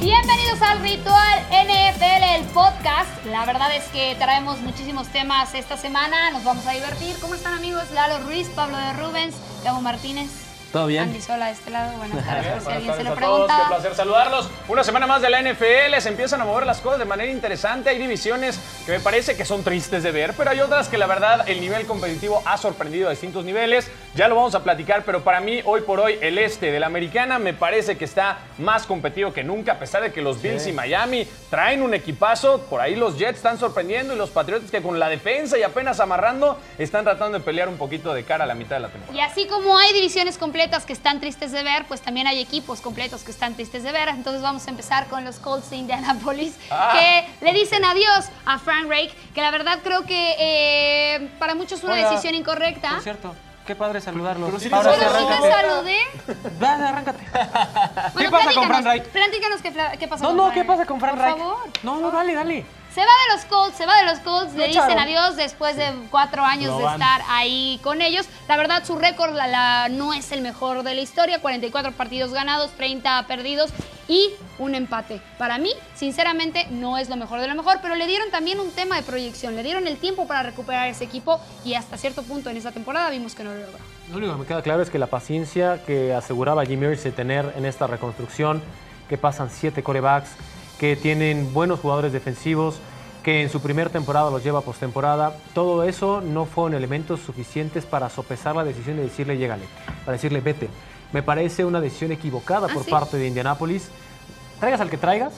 Bienvenidos al Ritual NFL, el podcast. La verdad es que traemos muchísimos temas esta semana. Nos vamos a divertir. ¿Cómo están amigos? Lalo Ruiz, Pablo de Rubens, Gabo Martínez. ¿Todo bien? Andy Sola de este lado. Buenas tardes, por si Buenas alguien se tardes lo a todos, pregunta. qué placer saludarlos. Una semana más de la NFL, se empiezan a mover las cosas de manera interesante. Hay divisiones que me parece que son tristes de ver, pero hay otras que la verdad el nivel competitivo ha sorprendido a distintos niveles. Ya lo vamos a platicar, pero para mí hoy por hoy el este de la americana me parece que está más competido que nunca, a pesar de que los Bills y Miami traen un equipazo. Por ahí los Jets están sorprendiendo y los Patriots que con la defensa y apenas amarrando están tratando de pelear un poquito de cara a la mitad de la temporada. Y así como hay divisiones completas que están tristes de ver, pues también hay equipos completos que están tristes de ver. Entonces vamos a empezar con los Colts de Indianapolis, Ah. que le dicen adiós a Frank Reich, que la verdad creo que eh, para muchos es una Hola. decisión incorrecta. Por cierto, qué padre saludarlo. Pero Ahora sí, arráncate. te saludé. Dale, arráncate. Bueno, pasa con Frank Reich? Platícanos qué, qué pasa No, con no, Frank ¿qué pasa con Frank Por Reich? favor. No, no, dale, dale. Se va de los Colts, se va de los Colts, le dicen adiós después de cuatro años Lo de van. estar ahí con ellos. La verdad, su récord la, la- no es el mejor de la historia, 44 partidos ganados, 30 perdidos y un empate. Para mí, sinceramente, no es lo mejor de lo mejor, pero le dieron también un tema de proyección, le dieron el tiempo para recuperar ese equipo y hasta cierto punto en esa temporada vimos que no lo logró. Lo único que me queda claro es que la paciencia que aseguraba Jimmy Irsay tener en esta reconstrucción, que pasan siete corebacks, que tienen buenos jugadores defensivos, que en su primera temporada los lleva a postemporada, todo eso no fueron elementos suficientes para sopesar la decisión de decirle llégale, para decirle vete. Me parece una decisión equivocada ¿Ah, por sí? parte de Indianapolis. Traigas al que traigas,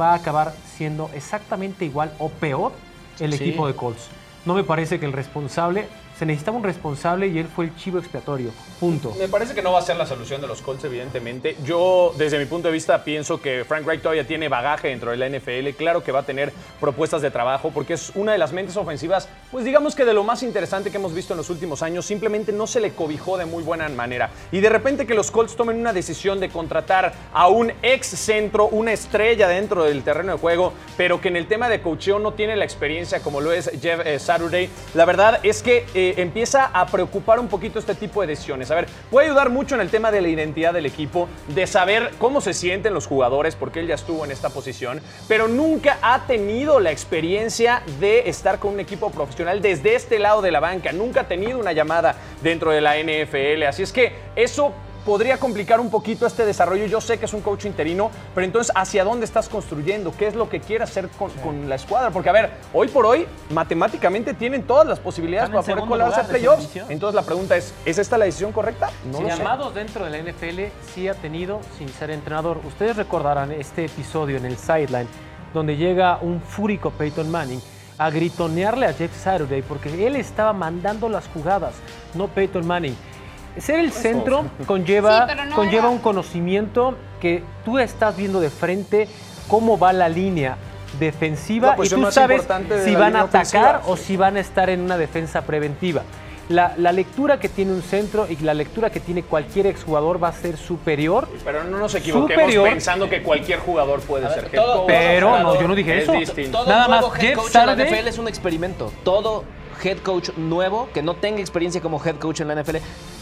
va a acabar siendo exactamente igual o peor el Sí. equipo de Colts. No me parece que el responsable, se necesitaba un responsable y él fue el chivo expiatorio. Punto. Me parece que no va a ser la solución de los Colts, evidentemente. Yo, desde mi punto de vista, pienso que Frank Reich todavía tiene bagaje dentro de la NFL. Claro que va a tener propuestas de trabajo porque es una de las mentes ofensivas, pues digamos que de lo más interesante que hemos visto en los últimos años. Simplemente no se le cobijó de muy buena manera. Y de repente que los Colts tomen una decisión de contratar a un ex centro, una estrella dentro del terreno de juego, pero que en el tema de coacheo no tiene la experiencia como lo es Jeff eh, Saturday. La verdad es que eh, empieza a preocupar un poquito este tipo de decisiones. A ver, puede ayudar mucho en el tema de la identidad del equipo, de saber cómo se sienten los jugadores, porque él ya estuvo en esta posición, pero nunca ha tenido la experiencia de estar con un equipo profesional desde este lado de la banca. Nunca ha tenido una llamada dentro de la NFL. Así es que eso podría complicar un poquito este desarrollo. Yo sé que es un coach interino, pero entonces, ¿hacia dónde estás construyendo? ¿Qué es lo que quiere hacer con, con la escuadra? Porque, a ver, hoy por hoy, matemáticamente tienen todas las posibilidades para poder colarse a playoffs. Entonces, la pregunta es, ¿es esta la decisión correcta? No lo sé. Llamados dentro de la NFL sí ha tenido sin ser entrenador. Ustedes recordarán este episodio en el sideline donde llega un fúrico Peyton Manning a gritonearle a Jeff Saturday porque él estaba mandando las jugadas, no Peyton Manning. Ser el centro conlleva, Sí, pero no conlleva era- un conocimiento que tú estás viendo de frente cómo va la línea defensiva y tú más sabes si van a atacar ofensiva. o si van a estar en una defensa preventiva. La, la lectura que tiene un centro y la lectura que tiene cualquier exjugador va a ser superior. Pero no nos equivoquemos Superior. pensando que cualquier jugador puede ver, ser head todo- coach. Pero no, yo no dije es eso. distinto. Todo Nada nuevo más, head coach en la NFL es un experimento. Todo head coach nuevo que no tenga experiencia como head coach en la NFL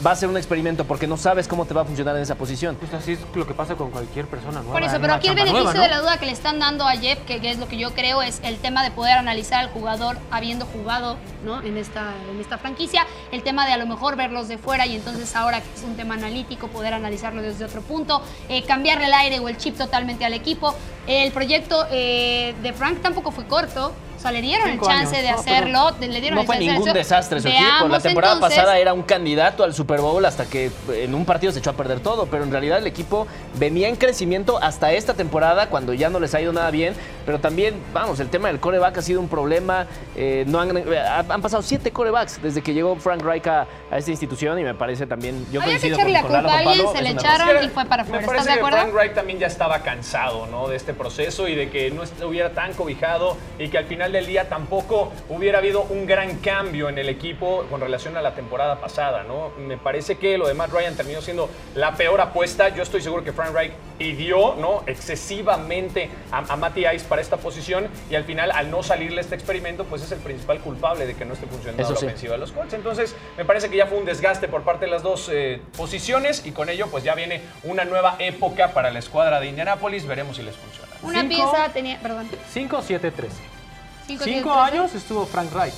va a ser un experimento porque no sabes cómo te va a funcionar en esa posición. Pues así es lo que pasa con cualquier persona nueva. Por eso, pero aquí el beneficio nueva, de la duda que le están dando a Jeff, que, que es lo que yo creo, es el tema de poder analizar al jugador habiendo jugado ¿no? en, esta, en esta franquicia, el tema de a lo mejor verlos de fuera y entonces ahora que es un tema analítico, poder analizarlo desde otro punto, eh, cambiarle el aire o el chip totalmente al equipo. El proyecto eh, de Frank tampoco fue corto, sea, le dieron Cinco el chance años. de No, hacerlo, de- le dieron No el fue chance ningún desastre su equipo. La temporada entonces, pasada era un candidato al Super Bowl hasta que en un partido se echó a perder todo, pero en realidad el equipo venía en crecimiento hasta esta temporada cuando ya no les ha ido nada bien, pero también, vamos, el tema del coreback ha sido un problema. eh, no han, eh, han pasado siete corebacks desde que llegó Frank Reich a, a esta institución y me parece también, yo Había que coincido echarle la con, Lalo, culpa a alguien, se le echaron y fue para parece ¿Estás de que acuerdo? Frank Reich también ya estaba cansado ¿no? de este proceso y de que no estuviera tan cobijado y que al final del día tampoco hubiera habido un gran cambio en el equipo con relación a la temporada pasada. ¿no? Me parece que lo de Matt Ryan terminó siendo la peor apuesta. Yo estoy seguro que Frank Reich hirió ¿no? excesivamente a, a Matty Ice para esta posición y al final al no salirle este experimento pues es el principal culpable de que no esté funcionando Eso la sí. ofensiva de los Colts. Entonces me parece que ya fue un desgaste por parte de las dos eh, posiciones y con ello pues ya viene una nueva época para la escuadra de Indianapolis. Veremos si les funciona. Una Cinco. pieza tenía, perdón, 5, 7, 13. Cinco, años estuvo Frank Reich.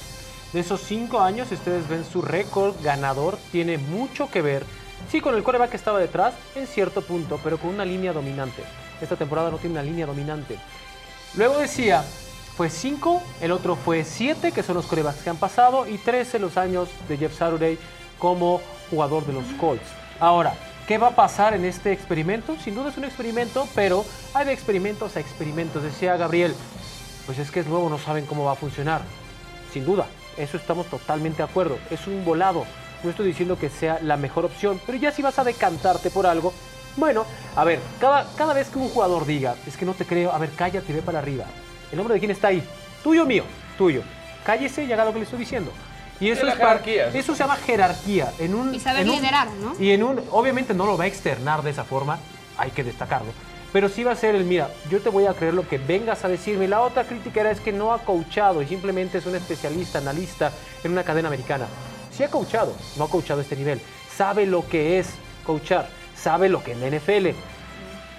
De esos cinco años, si ustedes ven su récord ganador, tiene mucho que ver. Sí, con el coreback que estaba detrás, en cierto punto, pero con una línea dominante. Esta temporada no tiene una línea dominante. Luego decía, fue 5, el otro fue 7, que son los corebacks que han pasado, y 13 los años de Jeff Saturday como jugador de los Colts. Ahora, ¿qué va a pasar en este experimento? Sin duda es un experimento, pero hay de experimentos a experimentos. Decía Gabriel, pues es que es nuevo, no saben cómo va a funcionar. Sin duda, eso estamos totalmente de acuerdo. Es un volado. No estoy diciendo que sea la mejor opción, pero ya si vas a decantarte por algo, bueno, a ver, cada, cada vez que un jugador diga, es que no te creo, a ver, cállate, ve para arriba. ¿El nombre de quién está ahí? ¿Tuyo o mío? Tuyo. Cállese y haga lo que le estoy diciendo. Y eso es par- jerarquía. Eso se llama jerarquía. En un, Y saber en un- liderar, ¿no? Y en un, obviamente no lo va a externar de esa forma, hay que destacarlo. Pero sí va a ser el, mira, yo te voy a creer lo que vengas a decirme. La otra crítica era es que no ha coachado y simplemente es un especialista, analista en una cadena americana. Sí ha coachado, no ha coachado a este nivel. Sabe lo que es coachar, sabe lo que es la NFL.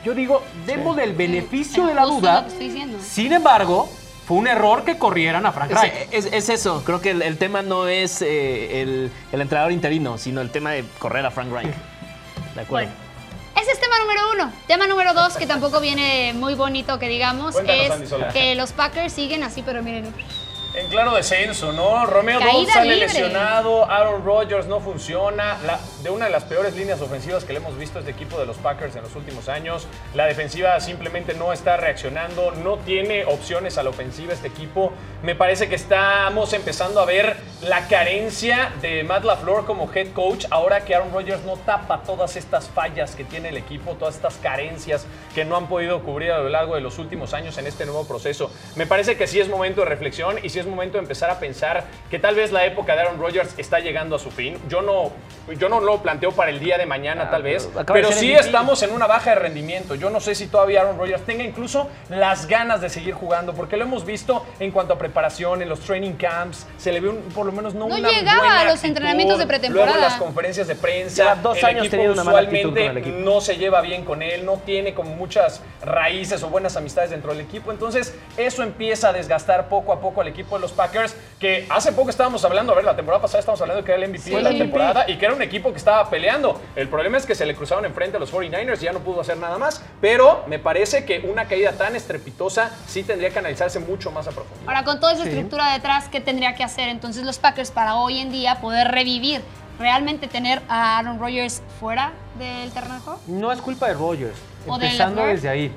Yo digo, demos del beneficio Es de la duda. lo que estoy diciendo. Sin embargo, fue un error que corrieran a Frank Reich. Es, es- es eso, creo que el, el tema no es eh, el, el entrenador interino, sino el tema de correr a Frank Reich. De acuerdo. Bueno, tema número uno. Tema número dos, que tampoco viene muy bonito que digamos, Cuéntanos, Andy es que los Packers siguen así, pero miren, En claro descenso, ¿no? Romeo Dobbs sale libre. lesionado, Aaron Rodgers no funciona. La- de una de las peores líneas ofensivas que le hemos visto a este equipo de los Packers en los últimos años. La defensiva simplemente no está reaccionando, no tiene opciones a la ofensiva este equipo. Me parece que estamos empezando a ver la carencia de Matt LaFleur como head coach ahora que Aaron Rodgers no tapa todas estas fallas que tiene el equipo, todas estas carencias que no han podido cubrir a lo largo de los últimos años en este nuevo proceso. Me parece que sí es momento de reflexión y sí es momento de empezar a pensar que tal vez la época de Aaron Rodgers está llegando a su fin. Yo no, yo no lo planteo para el día de mañana, Ah, tal vez, pero pero sí MVP. estamos en una baja de rendimiento. Yo no sé si todavía Aaron Rodgers tenga incluso las ganas de seguir jugando, porque lo hemos visto en cuanto a preparación, en los training camps, se le ve un- por lo menos no, No una llegaba buena a los actitud. entrenamientos de pretemporada. Luego en las conferencias de prensa, Lleva dos el años equipo usualmente con el equipo. no se lleva bien con él, no tiene como muchas raíces o buenas amistades dentro del equipo. Entonces, eso empieza a desgastar poco a poco al equipo de los Packers, que hace poco estábamos hablando, a ver, la temporada pasada estábamos hablando de que era el MVP Sí. de la Sí. temporada y que era un equipo que estaba peleando. El problema es que se le cruzaron enfrente a los 49ers y ya no pudo hacer nada más, pero me parece que una caída tan estrepitosa sí tendría que analizarse mucho más a profundidad. Ahora, con toda esa estructura detrás, ¿qué tendría que hacer entonces los Packers para hoy en día poder revivir? ¿Realmente tener a Aaron Rodgers fuera del terreno de? No es culpa de Rogers, ¿O de empezando LaFleur? desde ahí.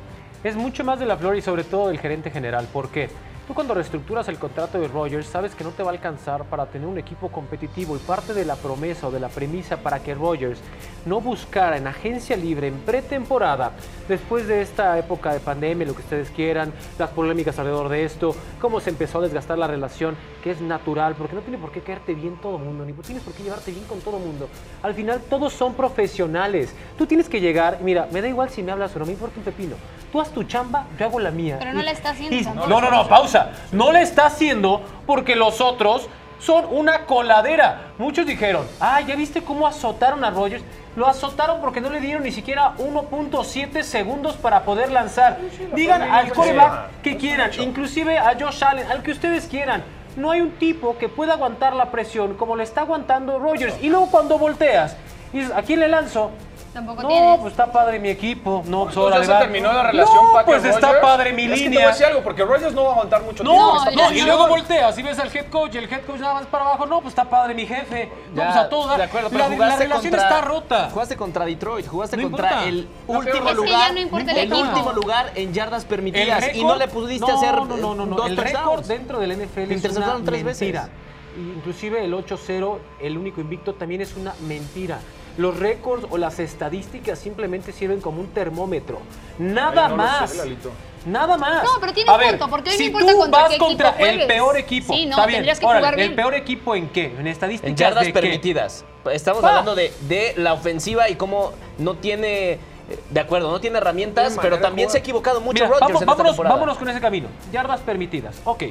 Es mucho más de la Flor y sobre todo del gerente general. ¿Por qué? Tú cuando reestructuras el contrato de Rogers sabes que no te va a alcanzar para tener un equipo competitivo y parte de la promesa o de la premisa para que Rogers no buscara en agencia libre, en pretemporada, después de esta época de pandemia, lo que ustedes quieran, las polémicas alrededor de esto, cómo se empezó a desgastar la relación, que es natural, porque no tiene por qué caerte bien todo el mundo, ni tienes por qué llevarte bien con todo el mundo. Al final todos son profesionales. Tú tienes que llegar, mira, me da igual si me hablas o no, me importa un pepino. Tú haz tu chamba, yo hago la mía. Pero no Y- la está haciendo y- no, no, no, pausa. No le está haciendo porque los otros son una coladera. Muchos dijeron, ah, ¿ya viste cómo azotaron a Rogers? Lo azotaron porque no le dieron ni siquiera 1.7 segundos para poder lanzar. Digan al coreback que quieran, inclusive a Josh Allen, al que ustedes quieran. No hay un tipo que pueda aguantar la presión como le está aguantando Rogers. Y luego cuando volteas y dices, ¿a quién le lanzo? Tampoco No, tienes. pues está padre mi equipo. No, pues órale, ya va. se terminó la relación No, pues está Rodgers. padre mi Es que te voy a línea. decir algo, porque Rodgers no va a aguantar mucho No, tiempo. no, y luego volteas y ves al head coach y el head coach nada más para abajo. No, pues está padre mi jefe. Ya, Vamos a todo. dar. De acuerdo, pero la, la jugaste relación contra, está rota. Jugaste contra Detroit, jugaste No contra importa. el último pero- Es que lugar. ya no importa el equipo. último lugar en yardas permitidas El y no le pudiste no, hacer no, no, no, no. dos El récord dentro del NFL Te interceptaron tres veces. mentira. Inclusive el 8-0, el único invicto, también es una mentira. Los récords o las estadísticas simplemente sirven como un termómetro. Nada Ay, no lo más. sé. Nada más. No, pero tiene A un ver, punto, porque hoy no si importa tú contra vas qué equipo contra el peor equipo, Sí, no, está bien. tendrías que Órale, jugar bien. ¿El peor equipo en qué? En estadísticas En yardas de qué? permitidas. Estamos Va. hablando de, de la ofensiva y cómo no tiene, de acuerdo, no tiene herramientas, pero también se ha equivocado mucho Mira, Rodgers vamos- en esta vámonos, vámonos con ese camino. Yardas permitidas. Ok.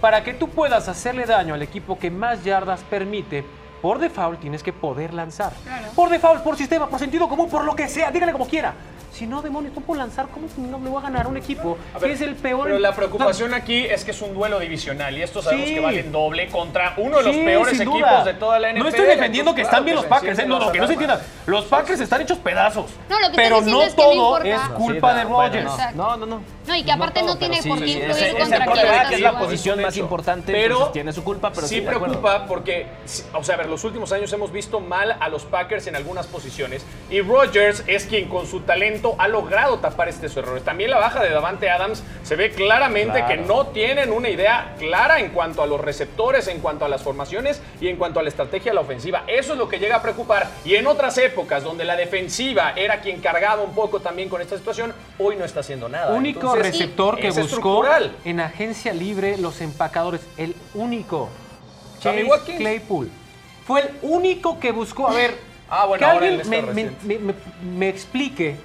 Para que tú puedas hacerle daño al equipo que más yardas permite, por default tienes que poder lanzar. Claro. Por default, por sistema, por sentido común, por lo que sea, dígale como quiera. Si no, demonios, no puedo lanzar, ¿cómo no le voy a ganar a un equipo A que es el peor? Pero la preocupación aquí es que es un duelo divisional y estos sabemos Sí. que valen doble contra uno de los Sí, peores equipos duda. de toda la NFL. No estoy defendiendo Entonces, que claro están bien los Packers, ¿eh? no, no, las que no se alarmas. entiendan. Los Packers están hechos pedazos. No, lo que pero no es que no todo es No, culpa sí, de bueno, Rodgers. no. No, no, no. No, y que aparte no, todo, tiene por qué sí, influir ese- ese contra quién es la posición más importante, pero tiene su culpa, pero sí, preocupa porque, o sea, a ver, los últimos años hemos visto mal a los Packers en algunas posiciones y Rodgers es quien con su talento ha logrado tapar estos errores. También la baja de Davante Adams se ve claramente Claro. que no tienen una idea clara en cuanto a los receptores, en cuanto a las formaciones y en cuanto a la estrategia de la ofensiva. Eso es lo que llega a preocupar y en otras épocas donde la defensiva era quien cargaba un poco también con esta situación, hoy no está haciendo nada. único Entonces, receptor que buscó estructural. en agencia libre los empacadores. El único. Chase. Claypool. Fue el único que buscó. A ver, Ah, bueno, que ahora alguien me, está me- reciente. me- me- me explique.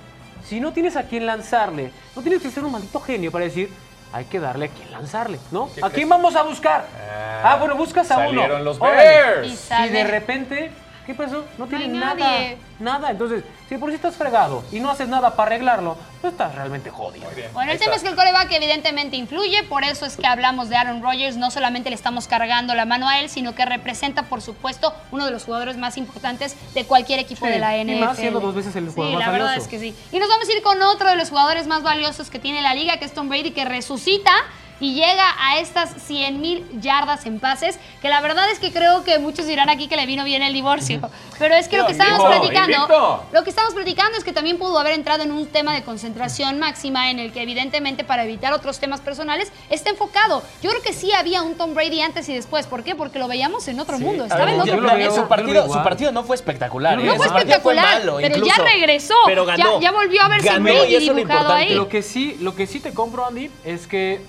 Si no tienes a quién lanzarle, no tienes que ser un maldito genio para decir, hay que darle a quién lanzarle, ¿no? ¿Qué ¿A quién vamos a buscar? Ah, Ah, bueno, buscas a uno. salieron los. Bears. Y de repente, ¿qué pasó? No No tiene hay nada. nadie. Nada. Entonces, si por si estás fregado y no haces nada para arreglarlo, pues estás realmente jodido. Bueno, el tema es está. que el coreback evidentemente influye, por eso es que hablamos de Aaron Rodgers, no solamente le estamos cargando la mano a él, sino que representa, por supuesto, uno de los jugadores más importantes de cualquier equipo Sí, de la y NFL. más siendo dos veces el jugador Sí, más la verdad valioso. es que sí. Y nos vamos a ir con otro de los jugadores más valiosos que tiene la liga, que es Tom Brady, que resucita y llega a estas 100 mil yardas en pases, que la verdad es que creo que muchos dirán aquí que le vino bien el divorcio, pero es que lo que Invicto, estábamos platicando, lo que estamos platicando es que también pudo haber entrado en un tema de concentración máxima en el que evidentemente para evitar otros temas personales está enfocado. Yo creo que sí había un Tom Brady antes y después, ¿por qué? Porque lo veíamos en otro mundo, estaba ver, en otro lo lo- planeta. su, partido, lo su no fue espectacular. Lo ¿eh? No fue Su partido espectacular, malo, pero incluso. ya regresó, Pero ya- ganó. ya volvió a verse Ganó, Brady y eso es lo dibujado importante. ahí. Lo que sí, lo que sí te compro, Andy, es que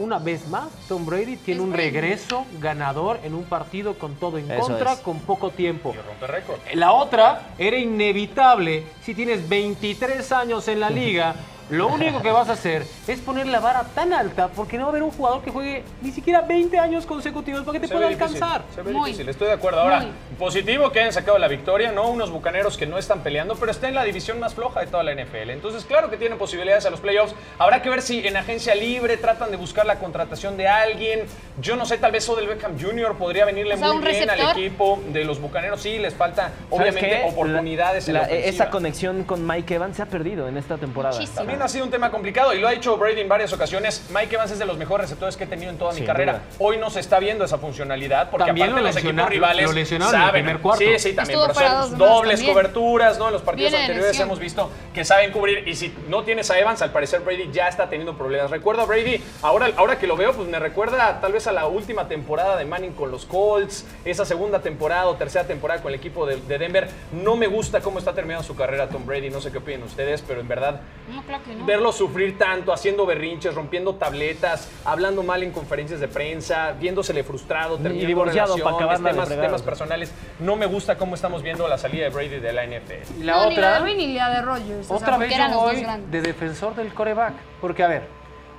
una vez más Tom Brady tiene Es un Brady. regreso ganador en un partido con todo en Eso contra, es. con poco tiempo. Y rompe récord. La otra era inevitable. Si tienes 23 años en la liga, lo único que vas a hacer es poner la vara tan alta porque no va a haber un jugador que juegue ni siquiera 20 años consecutivos para que te Se pueda ve difícil, alcanzar. se ve Muy. difícil, estoy de acuerdo. Ahora, Muy. positivo que hayan sacado la victoria, ¿no? Unos bucaneros que no están peleando, pero está en la división más floja de toda la NFL. Entonces, claro que tienen posibilidades a los playoffs. Habrá que ver si en agencia libre tratan de buscar la contratación de alguien. Yo no sé, tal vez Odell Beckham Jr. podría venirle O sea, muy bien al equipo de los bucaneros. Sí, les falta, ¿Sabes obviamente, qué? oportunidades en la, esa conexión con Mike Evans se ha perdido en esta temporada. Muchísimo. También ha sido un tema complicado y lo ha dicho Brady en varias ocasiones. Mike Evans es de los mejores receptores que he tenido en toda mi Sin carrera. duda. Hoy no se está viendo esa funcionalidad porque También aparte lo los equipos rivales lo lesionaron en el saben. primer cuarto. Sí, sí, también. Pero son dobles también. coberturas, ¿no? En los partidos Viene anteriores hemos visto que saben cubrir y si no tienes a Evans, al parecer Brady ya está teniendo problemas. Recuerdo a Brady, ahora, ahora que lo veo, pues me recuerda tal vez a la última temporada de Manning con los Colts, esa segunda temporada o tercera temporada con el equipo de, de Denver. No me gusta cómo está terminando su carrera Tom Brady, no sé qué opinan ustedes, pero en verdad No, claro que no. verlo sufrir tanto, haciendo berrinches, rompiendo tabletas, hablando mal en conferencias de prensa, viéndosele frustrado, terminando divorciado para de temas, temas personales. No me gusta cómo estamos viendo la salida de Brady de la NFL. La no, ni la otra, de Brady ni la de o sea, otra vez yo voy de defensor del coreback. Porque, a ver,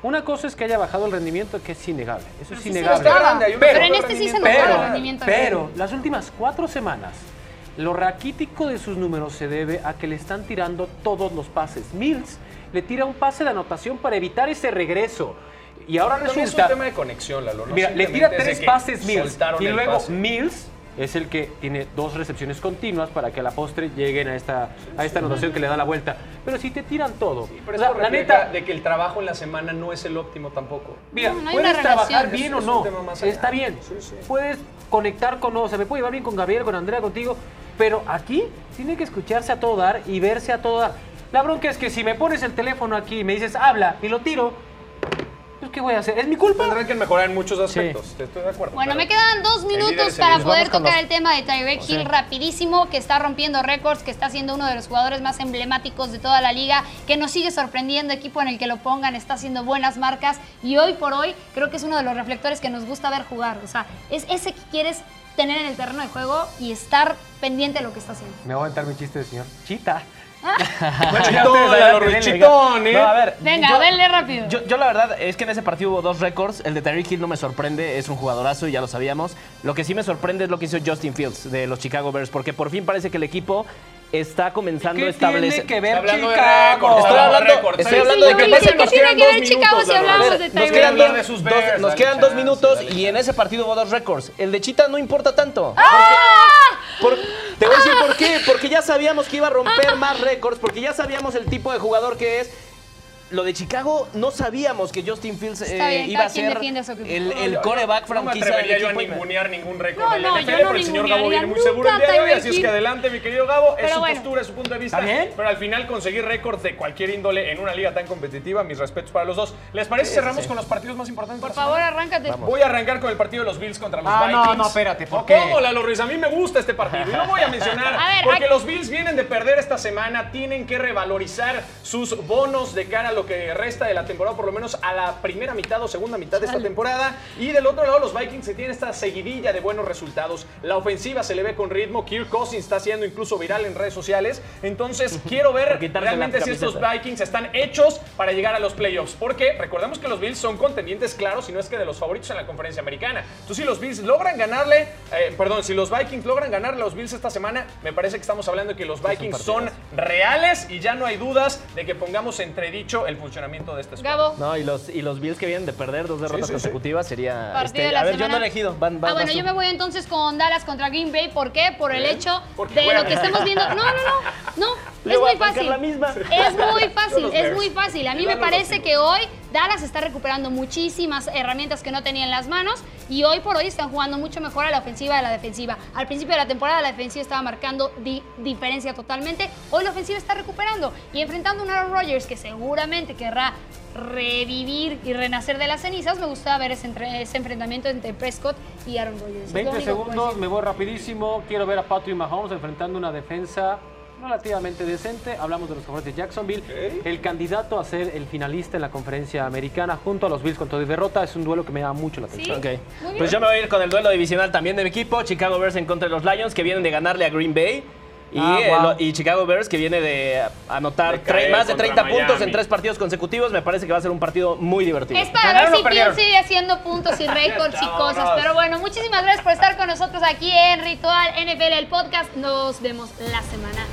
una cosa es que haya bajado el rendimiento, que es innegable. Eso es Sí innegable. Pero, en este sí se rendimiento. notaba el Pero, rendimiento. de pero las últimas cuatro semanas, lo raquítico de sus números se debe a que le están tirando todos los pases. Mills le tira un pase de anotación para evitar ese regreso. Y ahora También es un resulta. tema de conexión, Lalo. ¿no? Mira, le tira tres pases Mills. Y luego pase. Mills es el que tiene dos recepciones continuas para que a la postre lleguen a esta, a esta anotación que le da la vuelta. Pero si te tiran todo, Pero o sea, la neta, de que el trabajo en la semana no es el óptimo tampoco. Mira, No, no hay puedes trabajar relación. bien Es- o no. Está bien. Sí, sí. Puedes conectar con, o sea, me puedo llevar bien con Gabriel, con Andrea, contigo, pero aquí tiene que escucharse a todo dar y verse a todo dar. La bronca es que si me pones el teléfono aquí y me dices, habla, y lo tiro, pues ¿qué voy a hacer? ¿Es mi culpa? Tendrán que mejorar en muchos aspectos. Estoy de acuerdo. Bueno, me quedan dos minutos para poder tocar los- el tema de Tyreek Hill rapidísimo, que está rompiendo récords, que está siendo uno de los jugadores más emblemáticos de toda la liga, que nos sigue sorprendiendo, equipo en el que lo pongan, está haciendo buenas marcas y hoy por hoy creo que es uno de los reflectores que nos gusta ver jugar. O sea, es ese que quieres tener en el terreno de juego y estar pendiente de lo que está haciendo. Me voy a aventar mi chiste de señor. Chita. ¿Eh? No, a ver. Venga, yo- denle rápido. Yo, yo la verdad es que en ese partido hubo dos récords. El de Tyreek Hill no me sorprende, es un jugadorazo y ya lo sabíamos. Lo que sí me sorprende es lo que hizo Justin Fields de los Chicago Bears, porque por fin parece que el equipo está comenzando a ¿Qué establecer. tiene que ver Chicago? Estoy hablando récords. estoy ¿Sabes hablando de que pasa? pasa- Nos ¿Qué tiene quedan que ver dos Chicago minutos, si hablamos de nos Tyreek quedan, dos, de sus dos- Bears, nos quedan dos minutos y en ese partido hubo dos récords. El de Chita no importa tanto. ¡Ah! Por- te voy a decir por qué. Porque ya sabíamos que iba a romper más récords, porque ya sabíamos el tipo de jugador que es. Lo de Chicago no sabíamos que Justin Fields eh, bien, iba a ser el, No, el coreback No me franquicia del atrevería yo a ningunear ningún récord No, de la no, NFL, yo no pero el señor Gabo viene muy seguro el día de hoy, así es que adelante, mi querido Gabo, es Pero su bueno. postura, es su punto de vista. ¿Está bien? Pero al final conseguir récords de cualquier índole en una liga tan competitiva, mis respetos para los dos. ¿Les parece cerramos con los partidos más importantes? Por favor, arráncate. Voy a arrancar con el partido de los Bills contra los Ah, no, Vikings. no, espérate, ¿por ¿O qué? ¿Cómo, Lalo Ruiz? A mí me gusta este partido y lo voy a mencionar. A ver, porque aquí- los Bills vienen de perder esta semana, tienen que revalorizar sus bonos de cara a lo que resta de la temporada, por lo menos a la primera mitad o segunda mitad de esta temporada. Y del otro lado, los Vikings se tienen esta seguidilla de buenos resultados. La ofensiva se le ve con ritmo. Kirk Cousins está siendo incluso viral en redes sociales. Entonces, quiero ver realmente si estos. Vikings están hechos para llegar a los playoffs. Porque recordemos que los Bills son contendientes claros, si no es que de los favoritos en la conferencia americana. Entonces, si los Bills logran ganarle, eh, perdón, si los Vikings logran ganarle a los Bills esta semana, me parece que estamos hablando de que los Vikings son reales y ya no hay dudas de que pongamos entredicho el funcionamiento de este squad. Gabo. No, y los, y los Bills que vienen de perder dos derrotas sí, sí. consecutivas sería. Este, a ver, yo no he elegido. Van, van, ah, bueno, yo me voy entonces con Dallas contra Green Bay. ¿Por qué? Por el ¿Eh? hecho Porque de juegan. lo que estamos viendo. No, no, no. No, Le es muy fácil. la misma. Es muy fácil, es muy fácil. A mí me parece que hoy Dallas está recuperando muchísimas herramientas que no tenía en las manos y hoy por hoy están jugando mucho mejor a la ofensiva de la defensiva. Al principio de la temporada la defensiva estaba marcando di- diferencia totalmente. Hoy la ofensiva está recuperando y enfrentando a un Aaron Rodgers que seguramente querrá revivir y renacer de las cenizas. Me gusta ver ese, entre- ese enfrentamiento entre Prescott y Aaron Rodgers. Es lo 20 único que puedo segundos, me voy rapidísimo. Quiero ver a Patrick Mahomes enfrentando una defensa relativamente decente. Hablamos de los jugadores de Jacksonville. El candidato a ser el finalista en la conferencia americana junto a los Bills con todo y derrota es un duelo que me llama mucho la atención. Bien. Pues yo me voy a ir con el duelo divisional también de mi equipo. Chicago Bears en contra de los Lions, que vienen de ganarle a Green Bay. Y, Ah, eh, lo- y Chicago Bears, que viene de anotar De caer tre- más de contra 30 puntos en tres partidos consecutivos. Me parece que va a ser un partido muy divertido. Es para ver ¿Ganaron si o perdieron? Fields sigue haciendo puntos y récords y cosas. Pero bueno, muchísimas gracias por estar con nosotros aquí en Ritual NFL, el podcast. Nos vemos la semana.